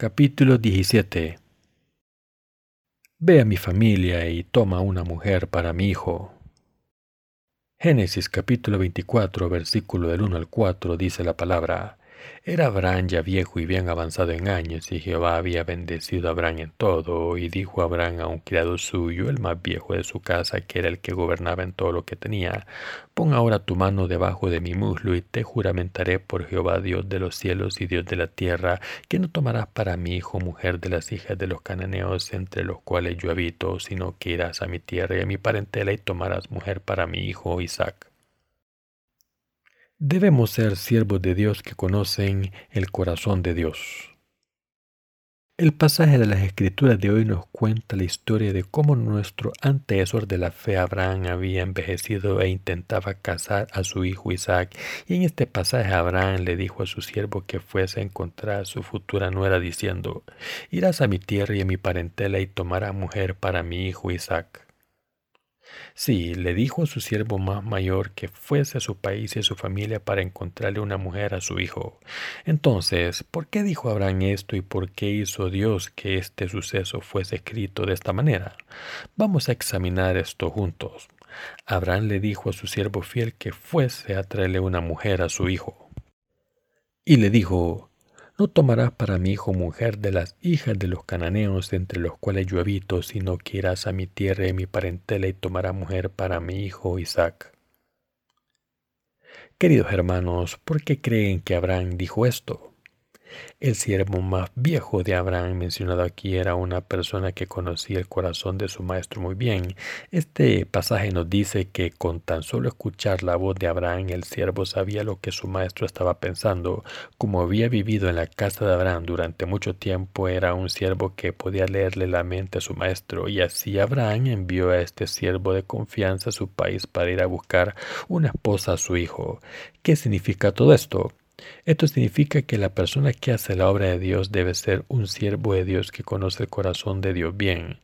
Capítulo 17 Ve a mi familia y toma una mujer para mi hijo. Génesis capítulo 24 versículo del 1 al 4 dice la palabra era Abraham ya viejo y bien avanzado en años, y Jehová había bendecido a Abraham en todo, y dijo Abraham a un criado suyo, el más viejo de su casa, que era el que gobernaba en todo lo que tenía, pon ahora tu mano debajo de mi muslo, y te juramentaré por Jehová Dios de los cielos y Dios de la tierra, que no tomarás para mi hijo mujer de las hijas de los cananeos entre los cuales yo habito, sino que irás a mi tierra y a mi parentela y tomarás mujer para mi hijo Isaac. Debemos ser siervos de Dios que conocen el corazón de Dios. El pasaje de las Escrituras de hoy nos cuenta la historia de cómo nuestro antecesor de la fe Abraham había envejecido e intentaba casar a su hijo Isaac, y en este pasaje Abraham le dijo a su siervo que fuese a encontrar a su futura nuera diciendo, Irás a mi tierra y a mi parentela y tomarás mujer para mi hijo Isaac. Sí, le dijo a su siervo más mayor que fuese a su país y a su familia para encontrarle una mujer a su hijo. Entonces, ¿por qué dijo Abraham esto y por qué hizo Dios que este suceso fuese escrito de esta manera? Vamos a examinar esto juntos. Abraham le dijo a su siervo fiel que fuese a traerle una mujer a su hijo. Y le dijo, no tomarás para mi hijo mujer de las hijas de los cananeos entre los cuales yo habito, sino que irás a mi tierra y mi parentela y tomarás mujer para mi hijo Isaac. Queridos hermanos, ¿por qué creen que Abraham dijo esto? El siervo más viejo de Abraham mencionado aquí era una persona que conocía el corazón de su maestro muy bien. Este pasaje nos dice que con tan solo escuchar la voz de Abraham el siervo sabía lo que su maestro estaba pensando. Como había vivido en la casa de Abraham durante mucho tiempo, era un siervo que podía leerle la mente a su maestro y así Abraham envió a este siervo de confianza a su país para ir a buscar una esposa a su hijo. ¿Qué significa todo esto? Esto significa que la persona que hace la obra de Dios debe ser un siervo de Dios que conoce el corazón de Dios bien.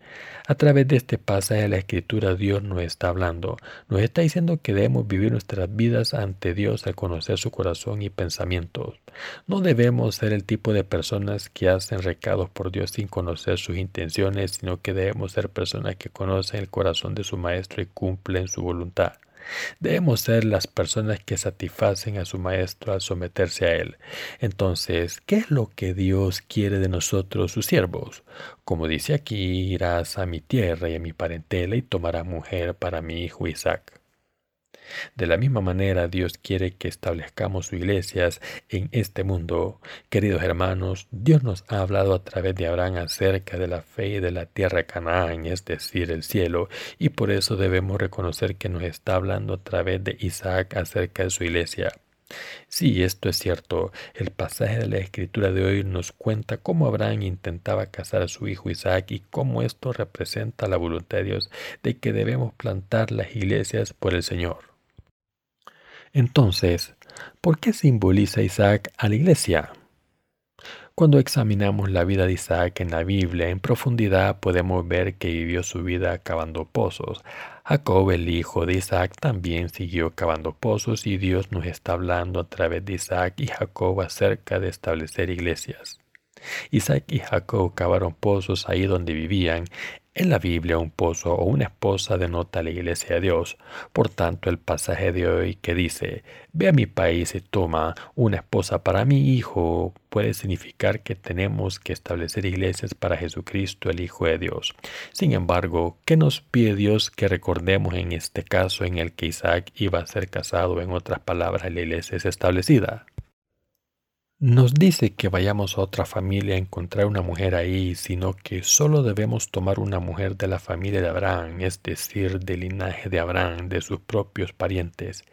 A través de este pasaje de la Escritura Dios nos está hablando, nos está diciendo que debemos vivir nuestras vidas ante Dios al conocer su corazón y pensamientos. No debemos ser el tipo de personas que hacen recados por Dios sin conocer sus intenciones, sino que debemos ser personas que conocen el corazón de su Maestro y cumplen su voluntad. Debemos ser las personas que satisfacen a su Maestro al someterse a Él. Entonces, ¿qué es lo que Dios quiere de nosotros, sus siervos? Como dice aquí, irás a mi tierra y a mi parentela y tomarás mujer para mi hijo Isaac. De la misma manera, Dios quiere que establezcamos sus iglesias en este mundo. Queridos hermanos, Dios nos ha hablado a través de Abraham acerca de la fe y de la tierra Canaán, es decir, el cielo, y por eso debemos reconocer que nos está hablando a través de Isaac acerca de su iglesia. Sí, esto es cierto. El pasaje de la escritura de hoy nos cuenta cómo Abraham intentaba casar a su hijo Isaac y cómo esto representa la voluntad de Dios de que debemos plantar las iglesias por el Señor. Entonces, ¿por qué simboliza Isaac a la iglesia? Cuando examinamos la vida de Isaac en la Biblia en profundidad podemos ver que vivió su vida cavando pozos. Jacob, el hijo de Isaac, también siguió cavando pozos y Dios nos está hablando a través de Isaac y Jacob acerca de establecer iglesias. Isaac y Jacob cavaron pozos ahí donde vivían. En la Biblia un pozo o una esposa denota la iglesia de Dios. Por tanto, el pasaje de hoy que dice, ve a mi país y toma una esposa para mi hijo, puede significar que tenemos que establecer iglesias para Jesucristo, el Hijo de Dios. Sin embargo, ¿qué nos pide Dios que recordemos en este caso en el que Isaac iba a ser casado? En otras palabras, la iglesia es establecida. Nos dice que vayamos a otra familia a encontrar una mujer ahí, sino que solo debemos tomar una mujer de la familia de Abraham, es decir, del linaje de Abraham, de sus propios parientes.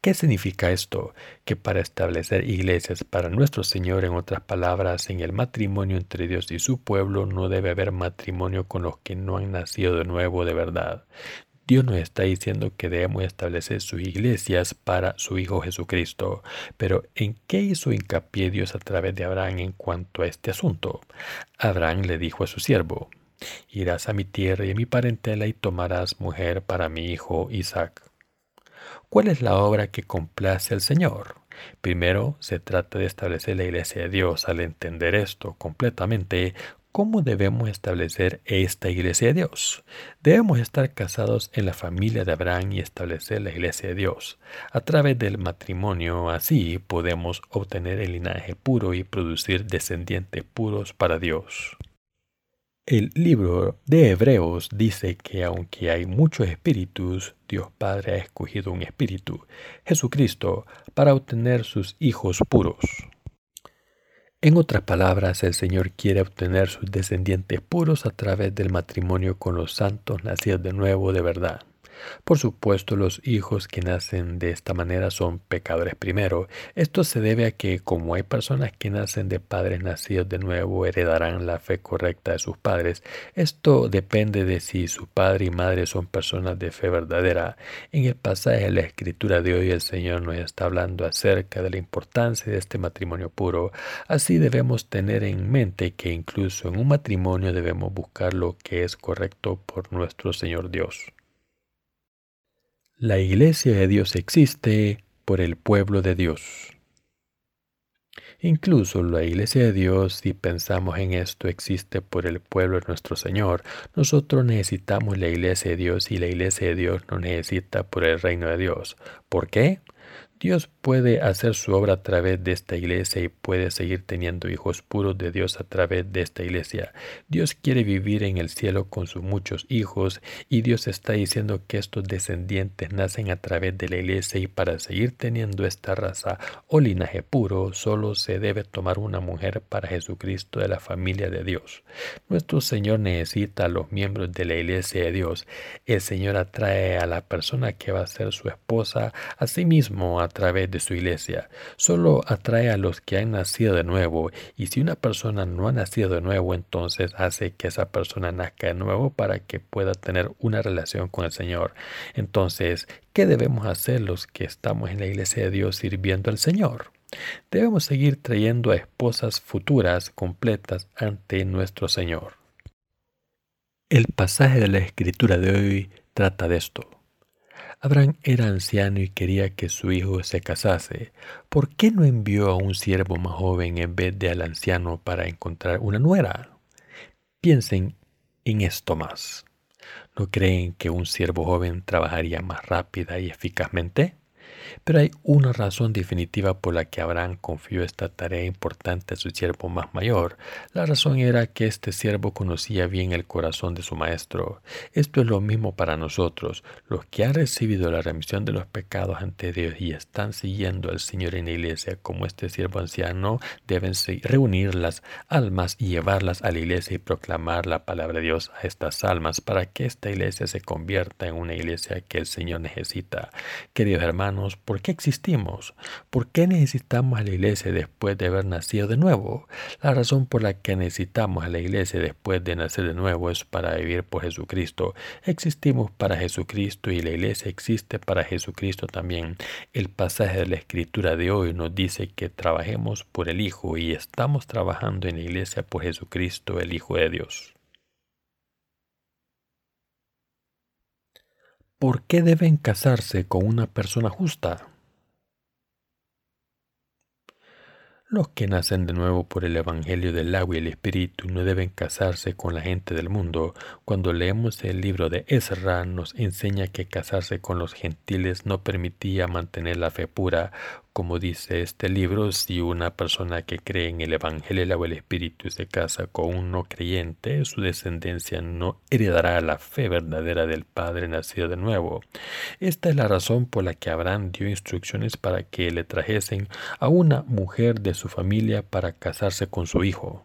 ¿Qué significa esto? Que para establecer iglesias para nuestro Señor, en otras palabras, en el matrimonio entre Dios y su pueblo, no debe haber matrimonio con los que no han nacido de nuevo de verdad. Dios nos está diciendo que debemos establecer sus iglesias para su Hijo Jesucristo. Pero ¿en qué hizo hincapié Dios a través de Abraham en cuanto a este asunto? Abraham le dijo a su siervo, Irás a mi tierra y a mi parentela y tomarás mujer para mi hijo Isaac. ¿Cuál es la obra que complace al Señor? Primero se trata de establecer la iglesia de Dios. Al entender esto completamente, ¿Cómo debemos establecer esta iglesia de Dios? Debemos estar casados en la familia de Abraham y establecer la iglesia de Dios. A través del matrimonio así podemos obtener el linaje puro y producir descendientes puros para Dios. El libro de Hebreos dice que aunque hay muchos espíritus, Dios Padre ha escogido un espíritu, Jesucristo, para obtener sus hijos puros. En otras palabras, el Señor quiere obtener sus descendientes puros a través del matrimonio con los santos nacidos de nuevo de verdad. Por supuesto, los hijos que nacen de esta manera son pecadores primero. Esto se debe a que como hay personas que nacen de padres nacidos de nuevo, heredarán la fe correcta de sus padres. Esto depende de si su padre y madre son personas de fe verdadera. En el pasaje de la escritura de hoy el Señor nos está hablando acerca de la importancia de este matrimonio puro. Así debemos tener en mente que incluso en un matrimonio debemos buscar lo que es correcto por nuestro Señor Dios. La iglesia de Dios existe por el pueblo de Dios. Incluso la iglesia de Dios, si pensamos en esto, existe por el pueblo de nuestro Señor. Nosotros necesitamos la iglesia de Dios y la iglesia de Dios no necesita por el reino de Dios. ¿Por qué? Dios puede hacer su obra a través de esta iglesia y puede seguir teniendo hijos puros de Dios a través de esta iglesia. Dios quiere vivir en el cielo con sus muchos hijos y Dios está diciendo que estos descendientes nacen a través de la iglesia y para seguir teniendo esta raza o linaje puro solo se debe tomar una mujer para Jesucristo de la familia de Dios. Nuestro Señor necesita a los miembros de la iglesia de Dios. El Señor atrae a la persona que va a ser su esposa a sí mismo a través de su iglesia. Solo atrae a los que han nacido de nuevo y si una persona no ha nacido de nuevo, entonces hace que esa persona nazca de nuevo para que pueda tener una relación con el Señor. Entonces, ¿qué debemos hacer los que estamos en la iglesia de Dios sirviendo al Señor? Debemos seguir trayendo a esposas futuras completas ante nuestro Señor. El pasaje de la escritura de hoy trata de esto. Abraham era anciano y quería que su hijo se casase. ¿Por qué no envió a un siervo más joven en vez de al anciano para encontrar una nuera? Piensen en esto más. ¿No creen que un siervo joven trabajaría más rápida y eficazmente? Pero hay una razón definitiva por la que Abraham confió esta tarea importante a su siervo más mayor. La razón era que este siervo conocía bien el corazón de su maestro. Esto es lo mismo para nosotros. Los que han recibido la remisión de los pecados ante Dios y están siguiendo al Señor en la iglesia como este siervo anciano deben reunir las almas y llevarlas a la iglesia y proclamar la palabra de Dios a estas almas para que esta iglesia se convierta en una iglesia que el Señor necesita. Queridos hermanos, ¿por qué existimos? ¿Por qué necesitamos a la iglesia después de haber nacido de nuevo? La razón por la que necesitamos a la iglesia después de nacer de nuevo es para vivir por Jesucristo. Existimos para Jesucristo y la iglesia existe para Jesucristo también. El pasaje de la escritura de hoy nos dice que trabajemos por el Hijo y estamos trabajando en la iglesia por Jesucristo, el Hijo de Dios. ¿Por qué deben casarse con una persona justa? Los que nacen de nuevo por el Evangelio del agua y el Espíritu no deben casarse con la gente del mundo. Cuando leemos el libro de Ezra nos enseña que casarse con los gentiles no permitía mantener la fe pura, como dice este libro, si una persona que cree en el Evangelio y el Espíritu se casa con un no creyente, su descendencia no heredará la fe verdadera del Padre nacido de nuevo. Esta es la razón por la que Abraham dio instrucciones para que le trajesen a una mujer de su familia para casarse con su hijo.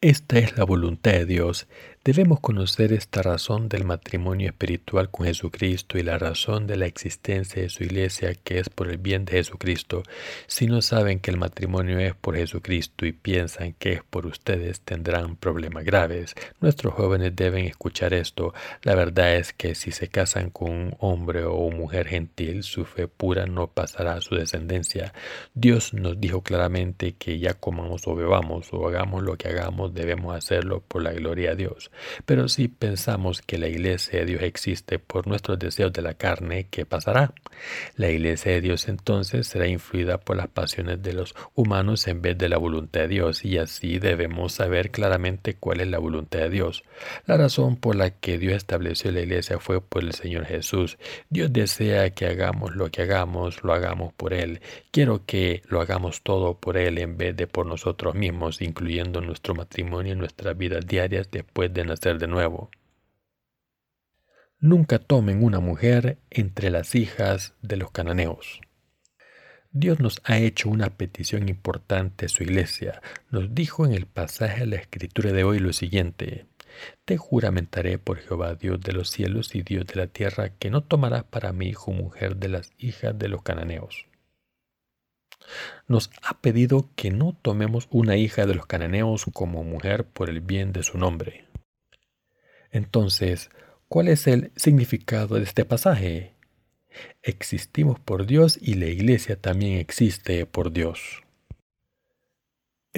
Esta es la voluntad de Dios Debemos conocer esta razón del matrimonio espiritual con Jesucristo y la razón de la existencia de su iglesia que es por el bien de Jesucristo. Si no saben que el matrimonio es por Jesucristo y piensan que es por ustedes, tendrán problemas graves. Nuestros jóvenes deben escuchar esto. La verdad es que si se casan con un hombre o mujer gentil, su fe pura no pasará a su descendencia. Dios nos dijo claramente que ya comamos o bebamos o hagamos lo que hagamos, debemos hacerlo por la gloria de Dios. Pero si pensamos que la iglesia de Dios existe por nuestros deseos de la carne, ¿qué pasará? La iglesia de Dios entonces será influida por las pasiones de los humanos en vez de la voluntad de Dios y así debemos saber claramente cuál es la voluntad de Dios. La razón por la que Dios estableció la iglesia fue por el Señor Jesús. Dios desea que hagamos lo que hagamos, lo hagamos por Él. Quiero que lo hagamos todo por Él en vez de por nosotros mismos, incluyendo nuestro matrimonio y nuestras vidas diarias después de nacer de nuevo. Nunca tomen una mujer entre las hijas de los cananeos. Dios nos ha hecho una petición importante a su iglesia. Nos dijo en el pasaje de la escritura de hoy lo siguiente. Te juramentaré por Jehová Dios de los cielos y Dios de la tierra que no tomarás para mi hijo mujer de las hijas de los cananeos. Nos ha pedido que no tomemos una hija de los cananeos como mujer por el bien de su nombre. Entonces, ¿cuál es el significado de este pasaje? Existimos por Dios y la iglesia también existe por Dios.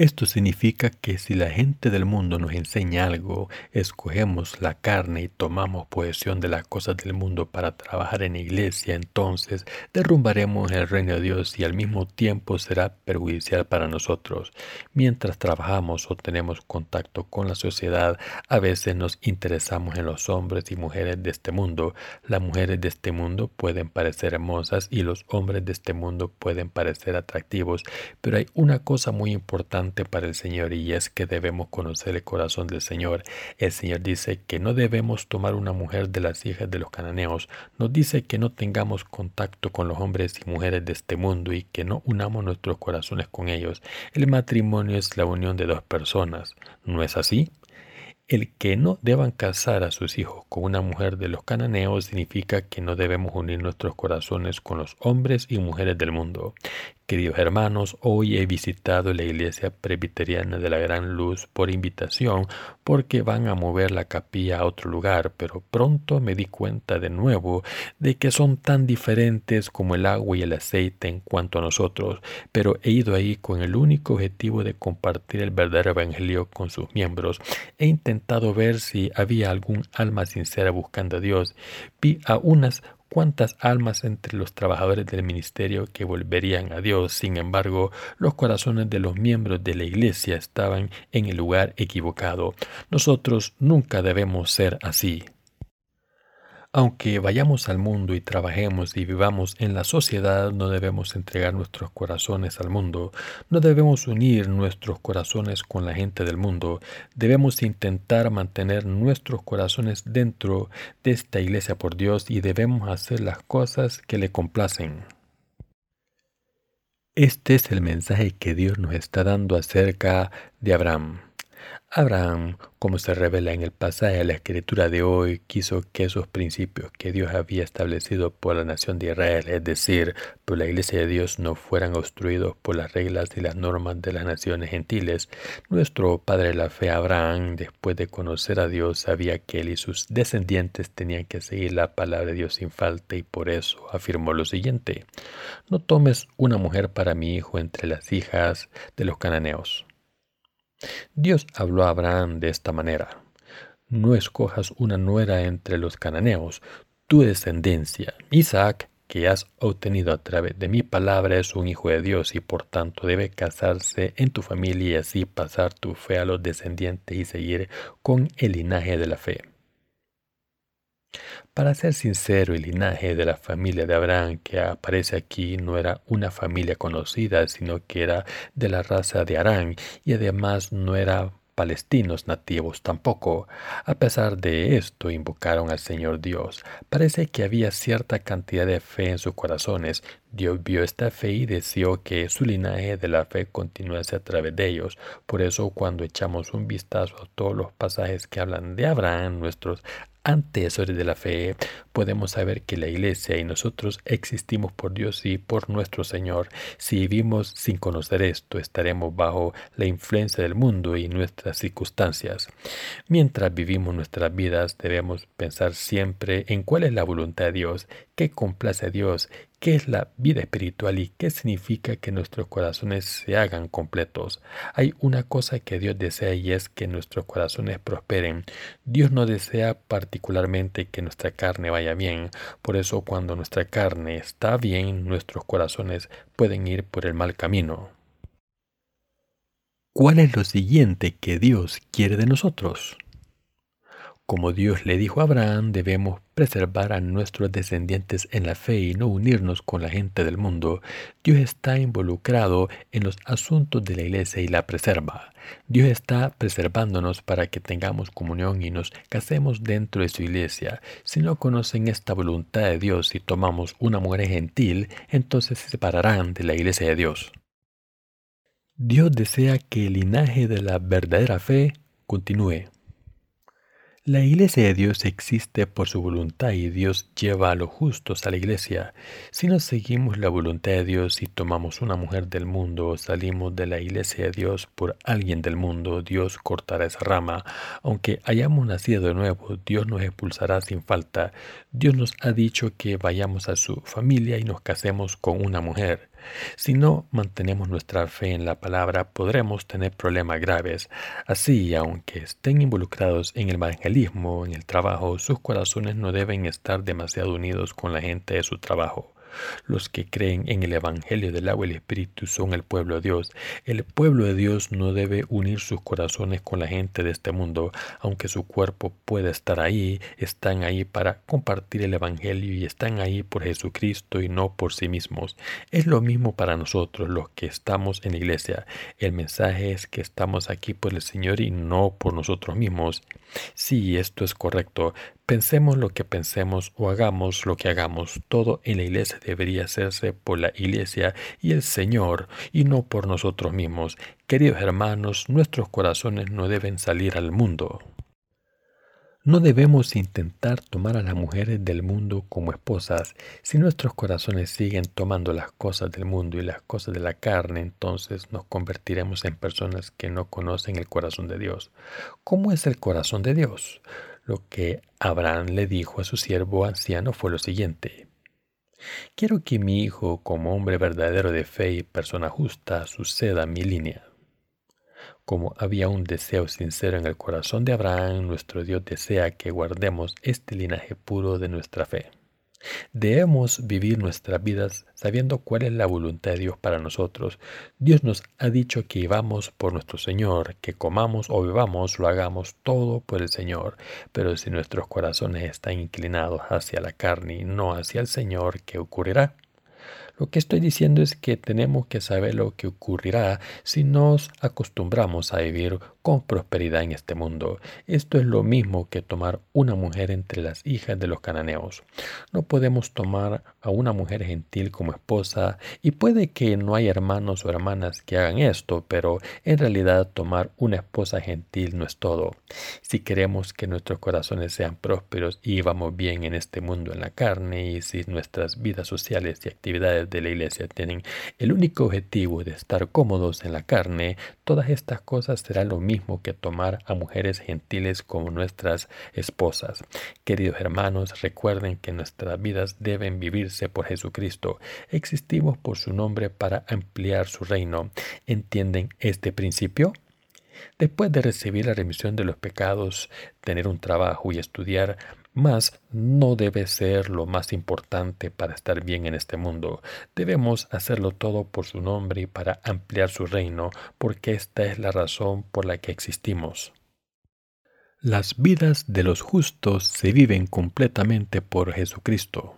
Esto significa que si la gente del mundo nos enseña algo, escogemos la carne y tomamos posesión de las cosas del mundo para trabajar en iglesia, entonces derrumbaremos el reino de Dios y al mismo tiempo será perjudicial para nosotros. Mientras trabajamos o tenemos contacto con la sociedad, a veces nos interesamos en los hombres y mujeres de este mundo. Las mujeres de este mundo pueden parecer hermosas y los hombres de este mundo pueden parecer atractivos, pero hay una cosa muy importante para el Señor y es que debemos conocer el corazón del Señor. El Señor dice que no debemos tomar una mujer de las hijas de los cananeos. Nos dice que no tengamos contacto con los hombres y mujeres de este mundo y que no unamos nuestros corazones con ellos. El matrimonio es la unión de dos personas. ¿No es así? El que no deban casar a sus hijos con una mujer de los cananeos significa que no debemos unir nuestros corazones con los hombres y mujeres del mundo. Queridos hermanos, hoy he visitado la iglesia presbiteriana de la Gran Luz por invitación porque van a mover la capilla a otro lugar, pero pronto me di cuenta de nuevo de que son tan diferentes como el agua y el aceite en cuanto a nosotros, pero he ido ahí con el único objetivo de compartir el verdadero evangelio con sus miembros. He intentado ver si había algún alma sincera buscando a Dios. Vi a unas cuántas almas entre los trabajadores del ministerio que volverían a Dios. Sin embargo, los corazones de los miembros de la iglesia estaban en el lugar equivocado. Nosotros nunca debemos ser así. Aunque vayamos al mundo y trabajemos y vivamos en la sociedad, no debemos entregar nuestros corazones al mundo, no debemos unir nuestros corazones con la gente del mundo, debemos intentar mantener nuestros corazones dentro de esta iglesia por Dios y debemos hacer las cosas que le complacen. Este es el mensaje que Dios nos está dando acerca de Abraham. Abraham, como se revela en el pasaje de la escritura de hoy, quiso que esos principios que Dios había establecido por la nación de Israel, es decir, por la iglesia de Dios, no fueran obstruidos por las reglas y las normas de las naciones gentiles. Nuestro padre de la fe, Abraham, después de conocer a Dios, sabía que él y sus descendientes tenían que seguir la palabra de Dios sin falta y por eso afirmó lo siguiente, no tomes una mujer para mi hijo entre las hijas de los cananeos Dios habló a Abraham de esta manera. No escojas una nuera entre los cananeos, tu descendencia, Isaac, que has obtenido a través de mi palabra, es un hijo de Dios y por tanto debe casarse en tu familia y así pasar tu fe a los descendientes y seguir con el linaje de la fe. Para ser sincero, el linaje de la familia de Abraham que aparece aquí no era una familia conocida, sino que era de la raza de Arán y además no era palestinos nativos tampoco. A pesar de esto, invocaron al Señor Dios. Parece que había cierta cantidad de fe en sus corazones. Dios vio esta fe y deseó que su linaje de la fe continuase a través de ellos. Por eso, cuando echamos un vistazo a todos los pasajes que hablan de Abraham, nuestros antecesores de la fe, podemos saber que la Iglesia y nosotros existimos por Dios y por nuestro Señor. Si vivimos sin conocer esto, estaremos bajo la influencia del mundo y nuestras circunstancias. Mientras vivimos nuestras vidas, debemos pensar siempre en cuál es la voluntad de Dios, qué complace a Dios, qué es la vida espiritual y qué significa que nuestros corazones se hagan completos. Hay una cosa que Dios desea y es que nuestros corazones prosperen. Dios no desea particularmente que nuestra carne vaya bien, por eso cuando nuestra carne está bien, nuestros corazones pueden ir por el mal camino. ¿Cuál es lo siguiente que Dios quiere de nosotros? Como Dios le dijo a Abraham, debemos preservar a nuestros descendientes en la fe y no unirnos con la gente del mundo. Dios está involucrado en los asuntos de la iglesia y la preserva. Dios está preservándonos para que tengamos comunión y nos casemos dentro de su iglesia. Si no conocen esta voluntad de Dios y tomamos una mujer gentil, entonces se separarán de la iglesia de Dios. Dios desea que el linaje de la verdadera fe continúe. La iglesia de Dios existe por su voluntad y Dios lleva a los justos a la iglesia. Si no seguimos la voluntad de Dios y tomamos una mujer del mundo o salimos de la iglesia de Dios por alguien del mundo, Dios cortará esa rama. Aunque hayamos nacido de nuevo, Dios nos expulsará sin falta. Dios nos ha dicho que vayamos a su familia y nos casemos con una mujer. Si no mantenemos nuestra fe en la palabra, podremos tener problemas graves. Así, aunque estén involucrados en el evangelismo, en el trabajo, sus corazones no deben estar demasiado unidos con la gente de su trabajo. Los que creen en el Evangelio del agua y el Espíritu son el pueblo de Dios. El pueblo de Dios no debe unir sus corazones con la gente de este mundo, aunque su cuerpo pueda estar ahí, están ahí para compartir el Evangelio y están ahí por Jesucristo y no por sí mismos. Es lo mismo para nosotros los que estamos en la iglesia. El mensaje es que estamos aquí por el Señor y no por nosotros mismos. Sí, esto es correcto, Pensemos lo que pensemos o hagamos lo que hagamos, todo en la iglesia debería hacerse por la iglesia y el Señor y no por nosotros mismos. Queridos hermanos, nuestros corazones no deben salir al mundo. No debemos intentar tomar a las mujeres del mundo como esposas. Si nuestros corazones siguen tomando las cosas del mundo y las cosas de la carne, entonces nos convertiremos en personas que no conocen el corazón de Dios. ¿Cómo es el corazón de Dios? Lo que Abraham le dijo a su siervo anciano fue lo siguiente. Quiero que mi hijo, como hombre verdadero de fe y persona justa, suceda mi línea. Como había un deseo sincero en el corazón de Abraham, nuestro Dios desea que guardemos este linaje puro de nuestra fe. Debemos vivir nuestras vidas sabiendo cuál es la voluntad de Dios para nosotros. Dios nos ha dicho que vamos por nuestro Señor, que comamos o bebamos, lo hagamos todo por el Señor. Pero si nuestros corazones están inclinados hacia la carne y no hacia el Señor, ¿qué ocurrirá? Lo que estoy diciendo es que tenemos que saber lo que ocurrirá si nos acostumbramos a vivir con prosperidad en este mundo. Esto es lo mismo que tomar una mujer entre las hijas de los cananeos. No podemos tomar a una mujer gentil como esposa y puede que no haya hermanos o hermanas que hagan esto, pero en realidad tomar una esposa gentil no es todo. Si queremos que nuestros corazones sean prósperos y vamos bien en este mundo en la carne y si nuestras vidas sociales y actividades de la iglesia tienen el único objetivo de estar cómodos en la carne, todas estas cosas serán lo mismo que tomar a mujeres gentiles como nuestras esposas. Queridos hermanos, recuerden que nuestras vidas deben vivirse por Jesucristo. Existimos por su nombre para ampliar su reino. ¿Entienden este principio? Después de recibir la remisión de los pecados, tener un trabajo y estudiar, mas no debe ser lo más importante para estar bien en este mundo. Debemos hacerlo todo por su nombre y para ampliar su reino, porque esta es la razón por la que existimos. Las vidas de los justos se viven completamente por Jesucristo.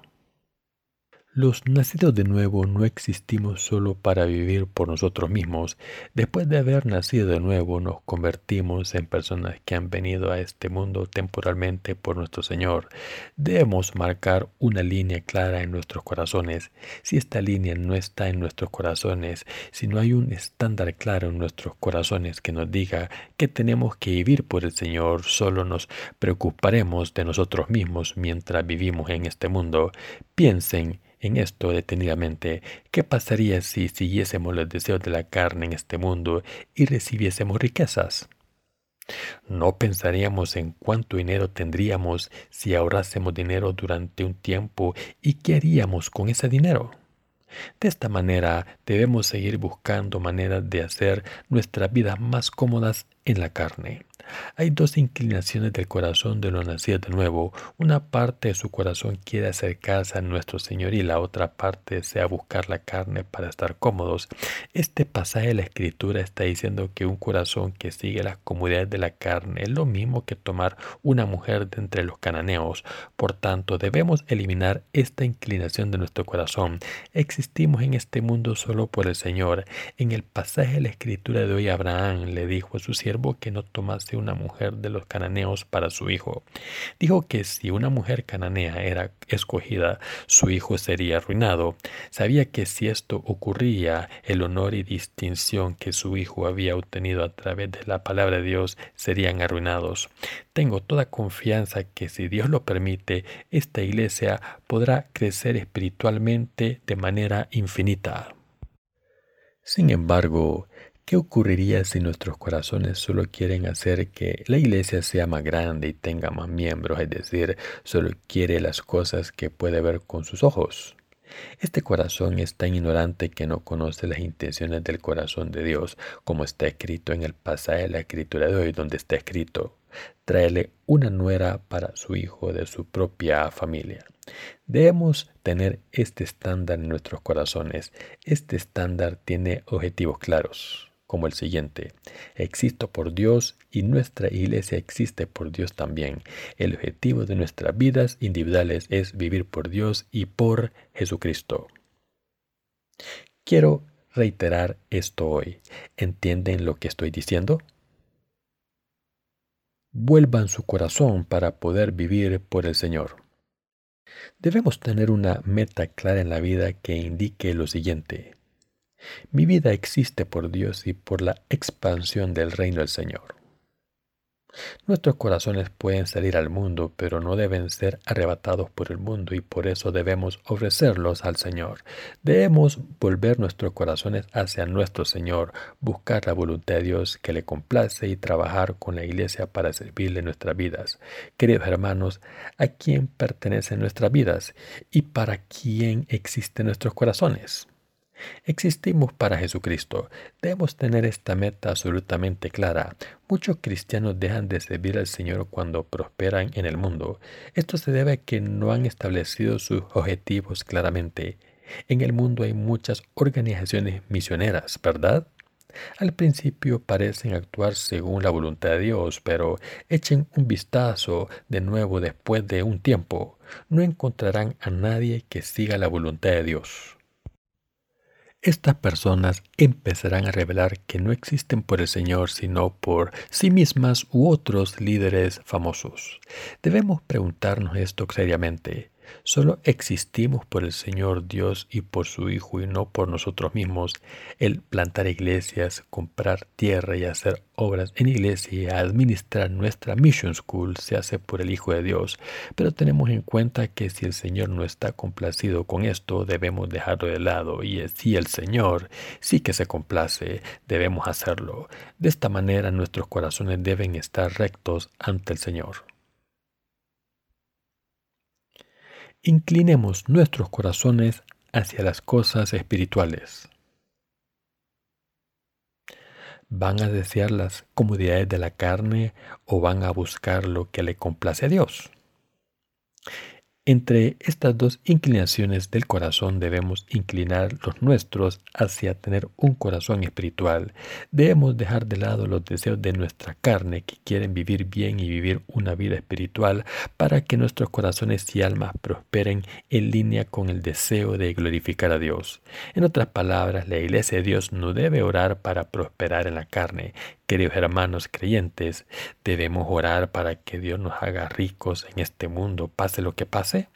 Los nacidos de nuevo no existimos solo para vivir por nosotros mismos. Después de haber nacido de nuevo nos convertimos en personas que han venido a este mundo temporalmente por nuestro Señor. Debemos marcar una línea clara en nuestros corazones. Si esta línea no está en nuestros corazones, si no hay un estándar claro en nuestros corazones que nos diga que tenemos que vivir por el Señor, solo nos preocuparemos de nosotros mismos mientras vivimos en este mundo. Piensen en esto detenidamente, ¿qué pasaría si siguiésemos los deseos de la carne en este mundo y recibiésemos riquezas? No pensaríamos en cuánto dinero tendríamos si ahorrásemos dinero durante un tiempo y qué haríamos con ese dinero. De esta manera debemos seguir buscando maneras de hacer nuestras vidas más cómodas en la carne. Hay dos inclinaciones del corazón de los nacidos de nuevo. Una parte de su corazón quiere acercarse a nuestro Señor y la otra parte desea buscar la carne para estar cómodos. Este pasaje de la Escritura está diciendo que un corazón que sigue las comodidades de la carne es lo mismo que tomar una mujer de entre los cananeos. Por tanto, debemos eliminar esta inclinación de nuestro corazón. Existimos en este mundo solo por el Señor. En el pasaje de la Escritura de hoy, Abraham le dijo a su siervo que no tomase una mujer de los cananeos para su hijo. Dijo que si una mujer cananea era escogida, su hijo sería arruinado. Sabía que si esto ocurría, el honor y distinción que su hijo había obtenido a través de la palabra de Dios serían arruinados. Tengo toda confianza que si Dios lo permite, esta iglesia podrá crecer espiritualmente de manera infinita. Sin embargo, ¿Qué ocurriría si nuestros corazones solo quieren hacer que la iglesia sea más grande y tenga más miembros, es decir, solo quiere las cosas que puede ver con sus ojos? Este corazón es tan ignorante que no conoce las intenciones del corazón de Dios, como está escrito en el pasaje de la escritura de hoy, donde está escrito, tráele una nuera para su hijo de su propia familia. Debemos tener este estándar en nuestros corazones. Este estándar tiene objetivos claros como el siguiente. Existo por Dios y nuestra iglesia existe por Dios también. El objetivo de nuestras vidas individuales es vivir por Dios y por Jesucristo. Quiero reiterar esto hoy. ¿Entienden lo que estoy diciendo? Vuelvan su corazón para poder vivir por el Señor. Debemos tener una meta clara en la vida que indique lo siguiente. Mi vida existe por Dios y por la expansión del reino del Señor. Nuestros corazones pueden salir al mundo, pero no deben ser arrebatados por el mundo y por eso debemos ofrecerlos al Señor. Debemos volver nuestros corazones hacia nuestro Señor, buscar la voluntad de Dios que le complace y trabajar con la iglesia para servirle nuestras vidas. Queridos hermanos, ¿a quién pertenecen nuestras vidas y para quién existen nuestros corazones? Existimos para Jesucristo. Debemos tener esta meta absolutamente clara. Muchos cristianos dejan de servir al Señor cuando prosperan en el mundo. Esto se debe a que no han establecido sus objetivos claramente. En el mundo hay muchas organizaciones misioneras, ¿verdad? Al principio parecen actuar según la voluntad de Dios, pero echen un vistazo de nuevo después de un tiempo. No encontrarán a nadie que siga la voluntad de Dios. Estas personas empezarán a revelar que no existen por el Señor sino por sí mismas u otros líderes famosos. Debemos preguntarnos esto seriamente. Solo existimos por el Señor Dios y por su Hijo y no por nosotros mismos. El plantar iglesias, comprar tierra y hacer obras en iglesia y administrar nuestra Mission School se hace por el Hijo de Dios. Pero tenemos en cuenta que si el Señor no está complacido con esto, debemos dejarlo de lado. Y si el Señor sí que se complace, debemos hacerlo. De esta manera nuestros corazones deben estar rectos ante el Señor. Inclinemos nuestros corazones hacia las cosas espirituales. ¿Van a desear las comodidades de la carne o van a buscar lo que le complace a Dios? Entre estas dos inclinaciones del corazón debemos inclinar los nuestros hacia tener un corazón espiritual. Debemos dejar de lado los deseos de nuestra carne que quieren vivir bien y vivir una vida espiritual para que nuestros corazones y almas prosperen en línea con el deseo de glorificar a Dios. En otras palabras, la iglesia de Dios no debe orar para prosperar en la carne, Queridos hermanos creyentes, ¿debemos orar para que Dios nos haga ricos en este mundo, pase lo que pase?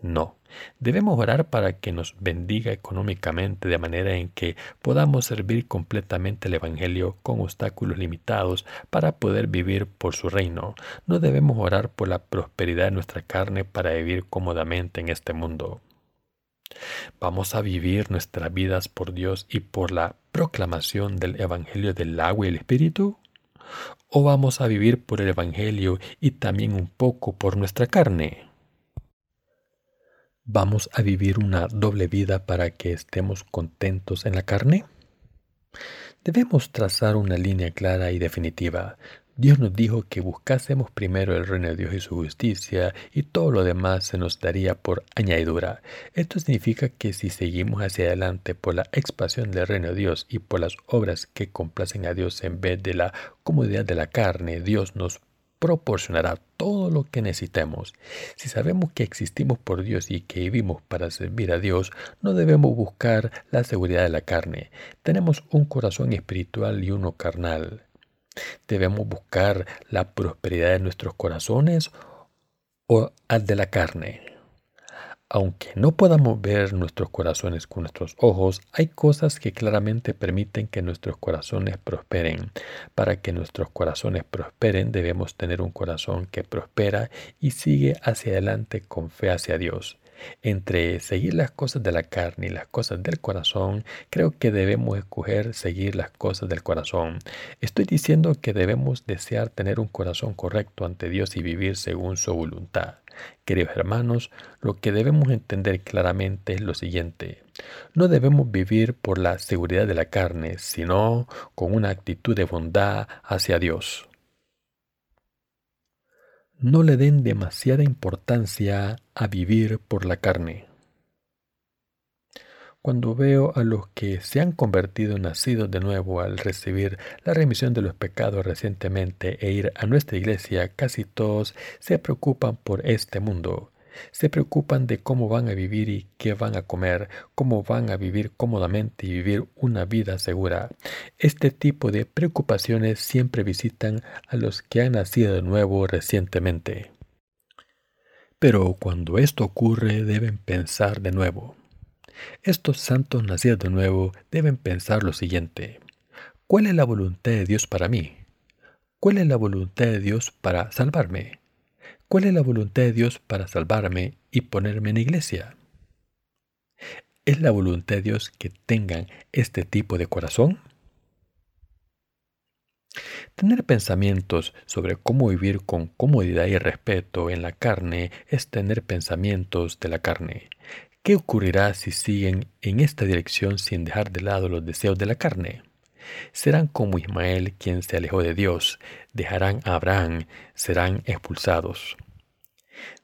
No, debemos orar para que nos bendiga económicamente de manera en que podamos servir completamente el Evangelio con obstáculos limitados para poder vivir por su reino. No debemos orar por la prosperidad de nuestra carne para vivir cómodamente en este mundo. Vamos a vivir nuestras vidas por Dios y por la proclamación del Evangelio del agua y el Espíritu. ¿O vamos a vivir por el Evangelio y también un poco por nuestra carne? ¿Vamos a vivir una doble vida para que estemos contentos en la carne? Debemos trazar una línea clara y definitiva. Dios nos dijo que buscásemos primero el reino de Dios y su justicia y todo lo demás se nos daría por añadidura. Esto significa que si seguimos hacia adelante por la expansión del reino de Dios y por las obras que complacen a Dios en vez de la comodidad de la carne, Dios nos proporcionará todo lo que necesitemos. Si sabemos que existimos por Dios y que vivimos para servir a Dios, no debemos buscar la seguridad de la carne. Tenemos un corazón espiritual y uno carnal. ¿Debemos buscar la prosperidad de nuestros corazones o al de la carne? Aunque no podamos ver nuestros corazones con nuestros ojos, hay cosas que claramente permiten que nuestros corazones prosperen. Para que nuestros corazones prosperen debemos tener un corazón que prospera y sigue hacia adelante con fe hacia Dios. Entre seguir las cosas de la carne y las cosas del corazón, creo que debemos escoger seguir las cosas del corazón. Estoy diciendo que debemos desear tener un corazón correcto ante Dios y vivir según su voluntad. Queridos hermanos, lo que debemos entender claramente es lo siguiente. No debemos vivir por la seguridad de la carne, sino con una actitud de bondad hacia Dios no le den demasiada importancia a vivir por la carne. Cuando veo a los que se han convertido nacidos de nuevo al recibir la remisión de los pecados recientemente e ir a nuestra iglesia, casi todos se preocupan por este mundo. Se preocupan de cómo van a vivir y qué van a comer, cómo van a vivir cómodamente y vivir una vida segura. Este tipo de preocupaciones siempre visitan a los que han nacido de nuevo recientemente. Pero cuando esto ocurre deben pensar de nuevo. Estos santos nacidos de nuevo deben pensar lo siguiente. ¿Cuál es la voluntad de Dios para mí? ¿Cuál es la voluntad de Dios para salvarme? ¿Cuál es la voluntad de Dios para salvarme y ponerme en iglesia? ¿Es la voluntad de Dios que tengan este tipo de corazón? Tener pensamientos sobre cómo vivir con comodidad y respeto en la carne es tener pensamientos de la carne. ¿Qué ocurrirá si siguen en esta dirección sin dejar de lado los deseos de la carne? Serán como Ismael quien se alejó de Dios, dejarán a Abraham, serán expulsados.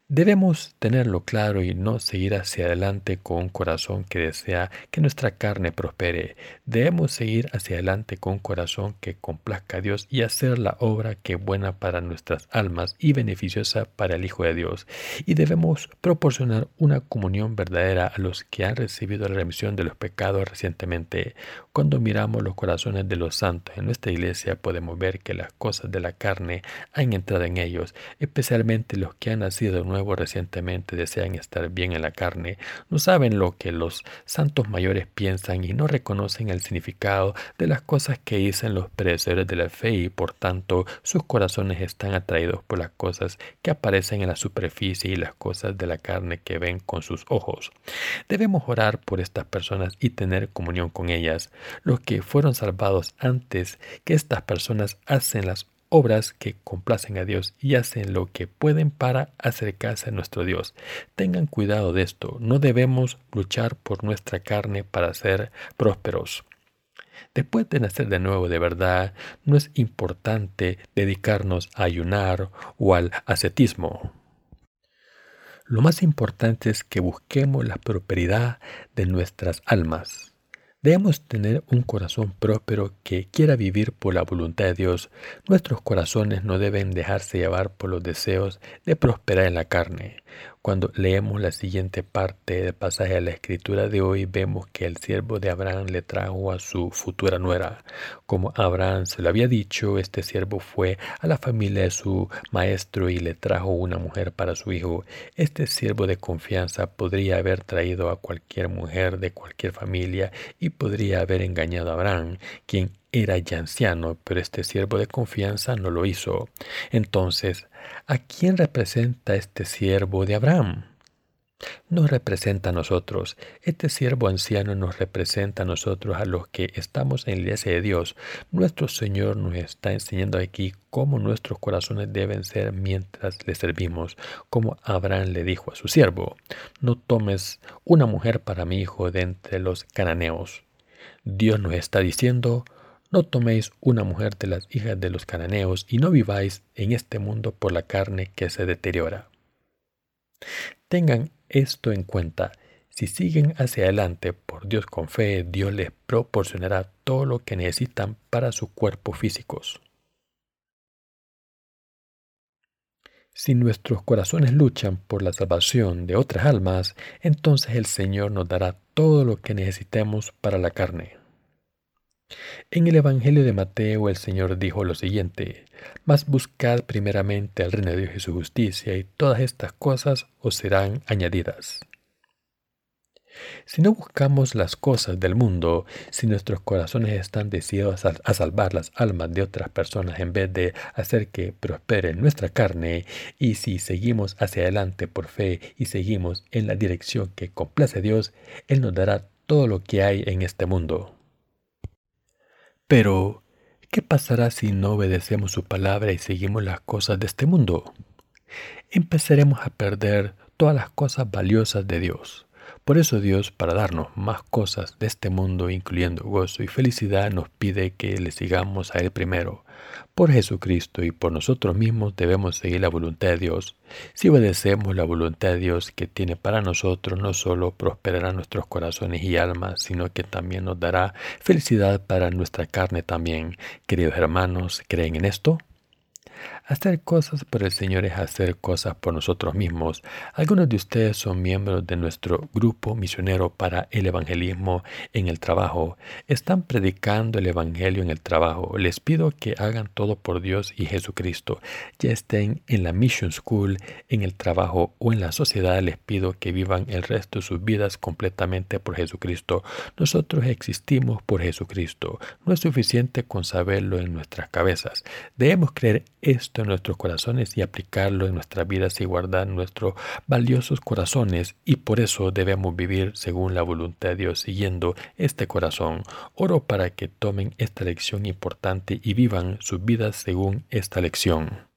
Debemos tenerlo claro y no seguir hacia adelante con un corazón que desea que nuestra carne prospere. Debemos seguir hacia adelante con un corazón que complazca a Dios y hacer la obra que es buena para nuestras almas y beneficiosa para el Hijo de Dios. Y debemos proporcionar una comunión verdadera a los que han recibido la remisión de los pecados recientemente. Cuando miramos los corazones de los santos en nuestra iglesia podemos ver que las cosas de la carne han entrado en ellos, especialmente los que han nacido nuevo recientemente desean estar bien en la carne, no saben lo que los santos mayores piensan y no reconocen el significado de las cosas que dicen los predecesores de la fe y por tanto sus corazones están atraídos por las cosas que aparecen en la superficie y las cosas de la carne que ven con sus ojos. Debemos orar por estas personas y tener comunión con ellas. Los que fueron salvados antes que estas personas hacen las obras que complacen a Dios y hacen lo que pueden para acercarse a nuestro Dios. Tengan cuidado de esto, no debemos luchar por nuestra carne para ser prósperos. Después de nacer de nuevo de verdad, no es importante dedicarnos a ayunar o al ascetismo. Lo más importante es que busquemos la prosperidad de nuestras almas. Debemos tener un corazón próspero que quiera vivir por la voluntad de Dios. Nuestros corazones no deben dejarse llevar por los deseos de prosperar en la carne. Cuando leemos la siguiente parte del pasaje de la escritura de hoy, vemos que el siervo de Abraham le trajo a su futura nuera. Como Abraham se lo había dicho, este siervo fue a la familia de su maestro y le trajo una mujer para su hijo. Este siervo de confianza podría haber traído a cualquier mujer de cualquier familia y podría haber engañado a Abraham, quien era ya anciano, pero este siervo de confianza no lo hizo. Entonces, ¿a quién representa este siervo de Abraham? nos representa a nosotros. Este siervo anciano nos representa a nosotros, a los que estamos en la iglesia de Dios. Nuestro Señor nos está enseñando aquí cómo nuestros corazones deben ser mientras le servimos, como Abraham le dijo a su siervo, no tomes una mujer para mi hijo de entre los cananeos. Dios nos está diciendo, no toméis una mujer de las hijas de los cananeos y no viváis en este mundo por la carne que se deteriora. Tengan esto en cuenta. Si siguen hacia adelante por Dios con fe, Dios les proporcionará todo lo que necesitan para sus cuerpos físicos. Si nuestros corazones luchan por la salvación de otras almas, entonces el Señor nos dará todo lo que necesitemos para la carne. En el Evangelio de Mateo el Señor dijo lo siguiente, Mas buscad primeramente al reino de Dios y su justicia, y todas estas cosas os serán añadidas. Si no buscamos las cosas del mundo, si nuestros corazones están decididos a, salvar las almas de otras personas en vez de hacer que prospere nuestra carne, y si seguimos hacia adelante por fe y seguimos en la dirección que complace a Dios, Él nos dará todo lo que hay en este mundo. Pero, ¿qué pasará si no obedecemos su palabra y seguimos las cosas de este mundo? Empezaremos a perder todas las cosas valiosas de Dios. Por eso Dios, para darnos más cosas de este mundo, incluyendo gozo y felicidad, nos pide que le sigamos a Él primero. Por Jesucristo y por nosotros mismos debemos seguir la voluntad de Dios. Si obedecemos la voluntad de Dios que tiene para nosotros, no solo prosperará nuestros corazones y almas, sino que también nos dará felicidad para nuestra carne también. Queridos hermanos, ¿creen en esto? Hacer cosas por el Señor es hacer cosas por nosotros mismos. Algunos de ustedes son miembros de nuestro grupo misionero para el evangelismo en el trabajo. Están predicando el evangelio en el trabajo. Les pido que hagan todo por Dios y Jesucristo. Ya estén en la Mission School, en el trabajo o en la sociedad, les pido que vivan el resto de sus vidas completamente por Jesucristo. Nosotros existimos por Jesucristo. No es suficiente con saberlo en nuestras cabezas. Debemos creer esto en nuestros corazones y aplicarlo en nuestras vidas y guardar nuestros valiosos corazones y por eso debemos vivir según la voluntad de Dios siguiendo este corazón. Oro para que tomen esta lección importante y vivan sus vidas según esta lección.